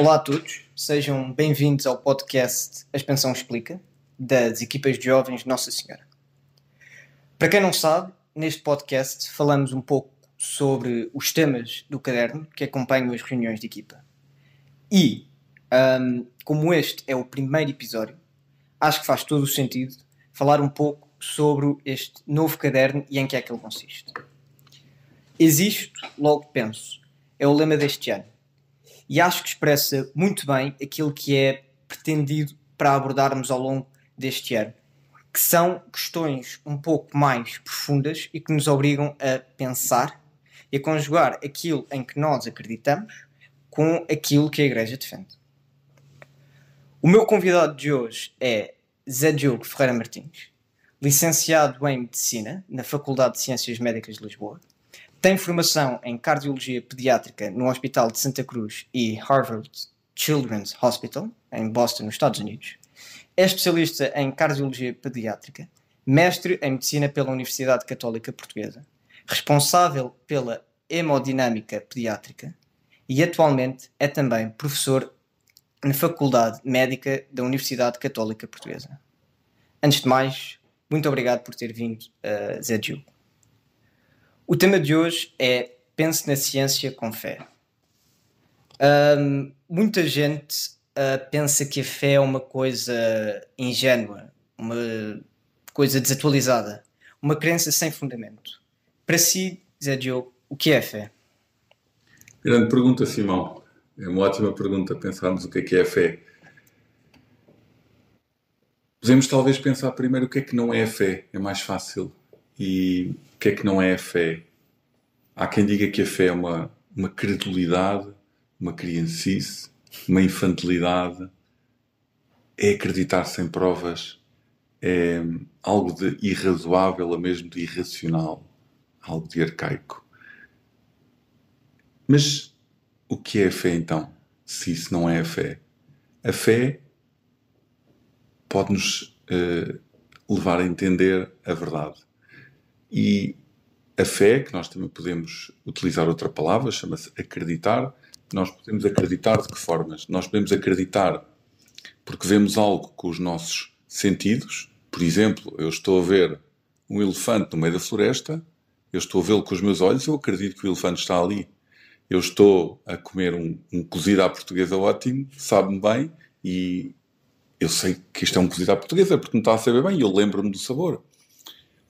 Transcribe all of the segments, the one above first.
Olá a todos, sejam bem-vindos ao podcast A Expansão Explica, das equipas de jovens Nossa Senhora. Para quem não sabe, neste podcast falamos um pouco sobre os temas do caderno que acompanham as reuniões de equipa. E, um, como este é o primeiro episódio, acho que faz todo o sentido falar um pouco sobre este novo caderno e em que é que ele consiste. Existe, logo penso, é o lema deste ano. E acho que expressa muito bem aquilo que é pretendido para abordarmos ao longo deste ano, que são questões um pouco mais profundas e que nos obrigam a pensar e a conjugar aquilo em que nós acreditamos com aquilo que a Igreja defende. O meu convidado de hoje é Zé Diogo Ferreira Martins, licenciado em Medicina na Faculdade de Ciências Médicas de Lisboa, tem formação em Cardiologia Pediátrica no Hospital de Santa Cruz e Harvard Children's Hospital, em Boston, nos Estados Unidos. É especialista em Cardiologia Pediátrica, mestre em Medicina pela Universidade Católica Portuguesa, responsável pela Hemodinâmica Pediátrica e atualmente é também professor na Faculdade Médica da Universidade Católica Portuguesa. Antes de mais, muito obrigado por ter vindo, uh, Zé Diogo. O tema de hoje é Pense na ciência com fé. Um, muita gente uh, pensa que a fé é uma coisa ingênua, uma coisa desatualizada, uma crença sem fundamento. Para si, Zé Diogo, o que é a fé? Grande pergunta, Simão. É uma ótima pergunta pensarmos o que é que é a fé. Podemos talvez pensar primeiro o que é que não é a fé, é mais fácil. E o que é que não é a fé? Há quem diga que a fé é uma, uma credulidade, uma criancice, uma infantilidade, é acreditar sem provas, é algo de irrazoável, a mesmo de irracional, algo de arcaico. Mas o que é a fé então, se isso não é a fé? A fé pode-nos uh, levar a entender a verdade. E a fé, que nós também podemos utilizar outra palavra, chama-se acreditar. Nós podemos acreditar de que formas? Nós podemos acreditar porque vemos algo com os nossos sentidos. Por exemplo, eu estou a ver um elefante no meio da floresta, eu estou a vê-lo com os meus olhos, eu acredito que o elefante está ali. Eu estou a comer um, um cozido à portuguesa ótimo, sabe-me bem, e eu sei que isto é um cozido à portuguesa porque me está a saber bem e eu lembro-me do sabor.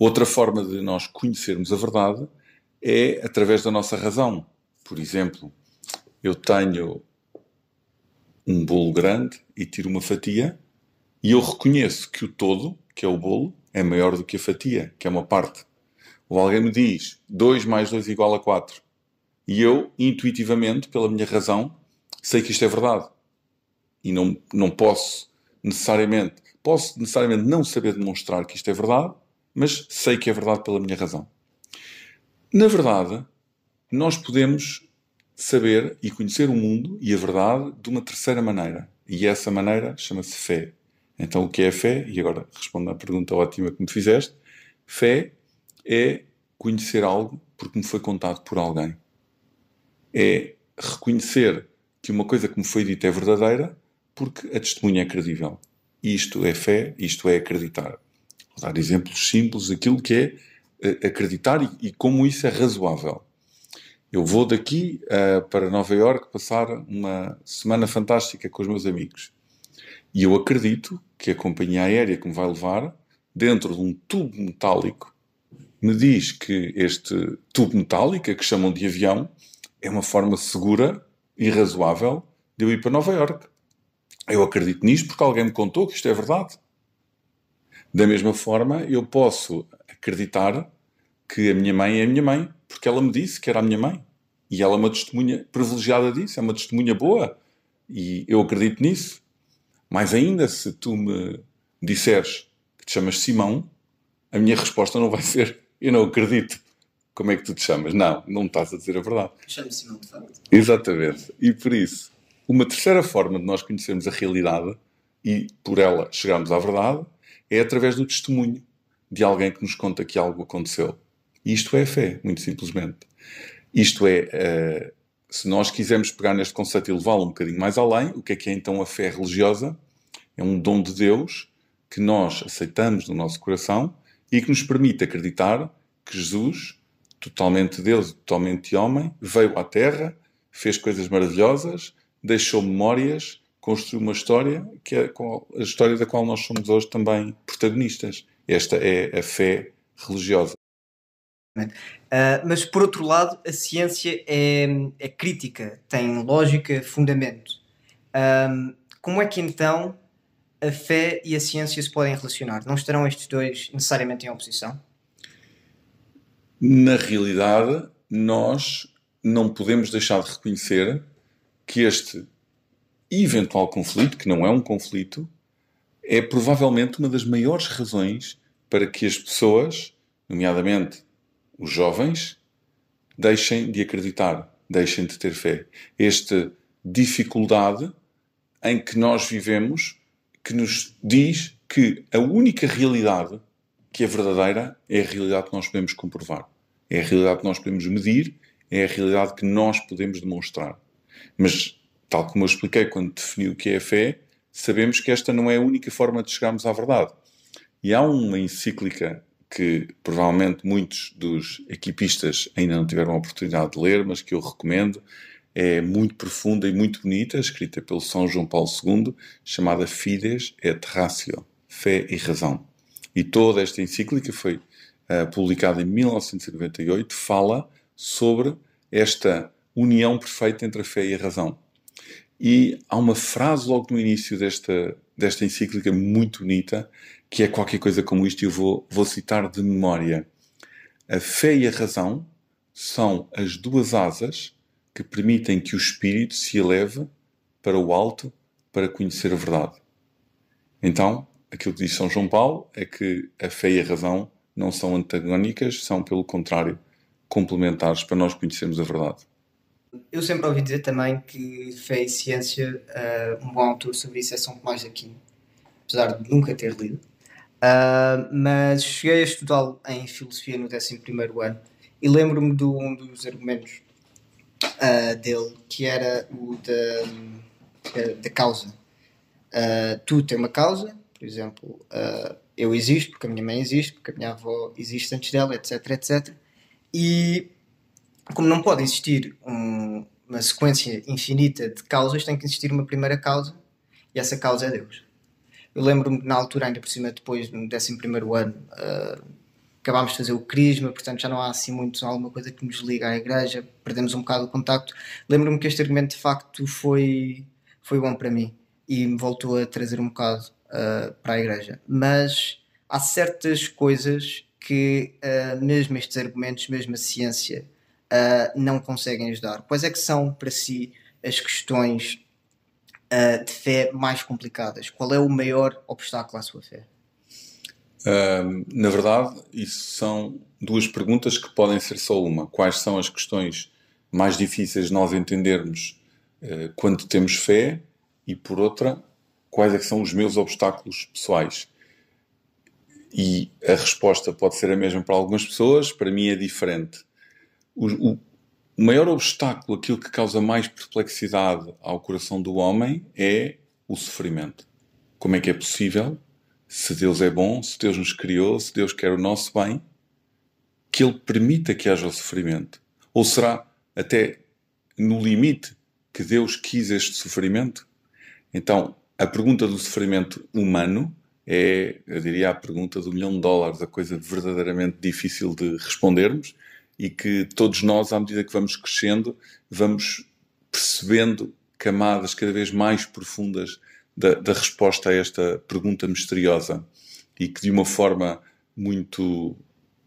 Outra forma de nós conhecermos a verdade é através da nossa razão. Por exemplo, eu tenho um bolo grande e tiro uma fatia e eu reconheço que o todo, que é o bolo, é maior do que a fatia, que é uma parte. Ou alguém me diz 2 mais 2 igual a 4. E eu, intuitivamente, pela minha razão, sei que isto é verdade. E não, não posso necessariamente, posso necessariamente não saber demonstrar que isto é verdade, mas sei que é verdade pela minha razão. Na verdade, nós podemos saber e conhecer o mundo e a verdade de uma terceira maneira. E essa maneira chama-se fé. Então, o que é fé? E agora respondo à pergunta ótima que me fizeste. Fé é conhecer algo porque me foi contado por alguém. É reconhecer que uma coisa que me foi dita é verdadeira porque a testemunha é credível. Isto é fé, isto é acreditar. Dar exemplos simples daquilo que é eh, acreditar e, e como isso é razoável. Eu vou daqui uh, para Nova Iorque passar uma semana fantástica com os meus amigos. E eu acredito que a companhia aérea que me vai levar, dentro de um tubo metálico, me diz que este tubo metálico, que chamam de avião, é uma forma segura e razoável de eu ir para Nova Iorque. Eu acredito nisto porque alguém me contou que isto é verdade. Da mesma forma, eu posso acreditar que a minha mãe é a minha mãe porque ela me disse que era a minha mãe. E ela é uma testemunha privilegiada disso, é uma testemunha boa. E eu acredito nisso. Mais ainda, se tu me disseres que te chamas Simão, a minha resposta não vai ser eu não acredito. Como é que tu te chamas? Não, não me estás a dizer a verdade. Chamo-me Simão, de facto. Exatamente. E por isso, uma terceira forma de nós conhecermos a realidade e por ela chegarmos à verdade é através do testemunho de alguém que nos conta que algo aconteceu. Isto é fé, muito simplesmente. Isto é uh, se nós quisermos pegar neste conceito e levá-lo um bocadinho mais além, o que é que é então a fé religiosa? É um dom de Deus que nós aceitamos no nosso coração e que nos permite acreditar que Jesus, totalmente Deus e totalmente homem, veio à Terra, fez coisas maravilhosas, deixou memórias, construiu uma história que é a história da qual nós somos hoje também protagonistas. Esta é a fé religiosa. Uh, mas por outro lado, a ciência é, é crítica, tem lógica, fundamento. Um, como é que então a fé e a ciência se podem relacionar? Não estarão estes dois necessariamente em oposição? Na realidade, nós não podemos deixar de reconhecer que este eventual conflito, que não é um conflito, é provavelmente uma das maiores razões para que as pessoas, nomeadamente os jovens, deixem de acreditar, deixem de ter fé. Esta dificuldade em que nós vivemos, que nos diz que a única realidade que é verdadeira é a realidade que nós podemos comprovar. É a realidade que nós podemos medir, é a realidade que nós podemos demonstrar. Mas, tal como eu expliquei quando defini o que é a fé, sabemos que esta não é a única forma de chegarmos à verdade. E há uma encíclica que provavelmente muitos dos equipistas ainda não tiveram a oportunidade de ler, mas que eu recomendo. É muito profunda e muito bonita, escrita pelo São João Paulo II, chamada Fides et Ratio, Fé e Razão. E toda esta encíclica foi uh, publicada em 1998, fala sobre esta união perfeita entre a fé e a razão. E há uma frase logo no início desta, desta encíclica muito bonita, que é qualquer coisa como isto, e eu vou, vou citar de memória. A fé e a razão são as duas asas que permitem que o espírito se eleve para o alto para conhecer a verdade. Então, aquilo que diz São João Paulo é que a fé e a razão não são antagónicas, são, pelo contrário, complementares para nós conhecermos a verdade. Eu sempre ouvi dizer também que fé e ciência, uh, um bom autor sobre isso é São Tomás de Aquino, apesar de nunca ter lido. Uh, mas cheguei a estudá-lo em filosofia no 11 ano e lembro-me de um dos argumentos uh, dele que era o da, da causa. Tu tem uma causa, por exemplo, eu existo porque a minha mãe existe, porque a minha avó existe antes dela, etc, etc. E como não pode existir um, uma sequência infinita de causas, tem que existir uma primeira causa e essa causa é Deus. Eu lembro-me na altura, ainda por cima, depois, no 11 ano, uh, acabámos de fazer o crisma, portanto já não há assim muito alguma coisa que nos liga à igreja, perdemos um bocado o contacto. Lembro-me que este argumento de facto foi, foi bom para mim e me voltou a trazer um bocado uh, para a igreja. Mas há certas coisas que, uh, mesmo estes argumentos, mesmo a ciência, não conseguem ajudar. Quais é que são para si as questões uh, de fé mais complicadas? Qual é o maior obstáculo à sua fé? Uh, na verdade, isso são duas perguntas que podem ser só uma. Quais são as questões mais difíceis de nós entendermos uh, quando temos fé? E por outra, quais é são os meus obstáculos pessoais? E a resposta pode ser a mesma para algumas pessoas, para mim é diferente. O, o, maior obstáculo, aquilo que causa mais perplexidade ao coração do homem, é o sofrimento. Como é que é possível, se Deus é bom, se Deus nos criou, se Deus quer o nosso bem, que Ele permita que haja o sofrimento? Ou será até no limite que Deus quis este sofrimento? Então, a pergunta do sofrimento humano é, eu diria, a pergunta do milhão de dólares, a coisa verdadeiramente difícil de respondermos e que todos nós, à medida que vamos crescendo, vamos percebendo camadas cada vez mais profundas da, da resposta a esta pergunta misteriosa. E que de uma forma muito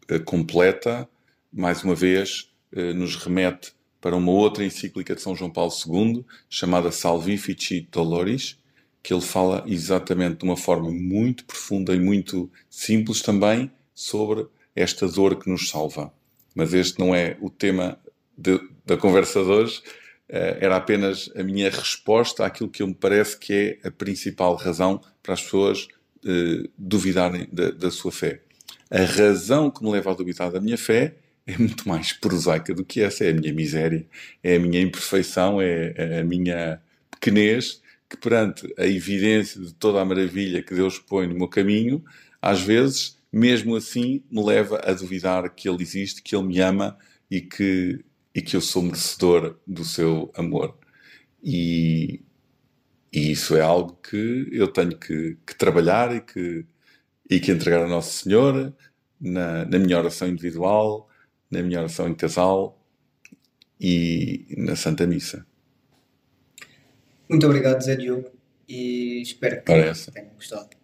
uh, completa, mais uma vez, uh, nos remete para uma outra encíclica de São João Paulo II, chamada Salvifici Doloris, que ele fala exatamente de uma forma muito profunda e muito simples também sobre esta dor que nos salva mas este não é o tema de, da conversa de hoje. Uh, era apenas a minha resposta àquilo que eu me parece que é a principal razão para as pessoas uh, duvidarem da, da, sua fé. A razão que me leva a duvidar da minha fé é muito mais prosaica do que essa. É a minha miséria, é a minha imperfeição, é a minha pequenez que perante a evidência de toda a maravilha que Deus põe no meu caminho, às vezes, mesmo assim, me leva a duvidar que Ele existe, que Ele me ama e que, e que eu sou merecedor do seu amor. E, e isso é algo que eu tenho que, que trabalhar e que, e que entregar a Nossa Senhora na, na minha oração individual, na minha oração em casal e na Santa Missa. Muito obrigado, Zé Diogo, e espero que tenham gostado.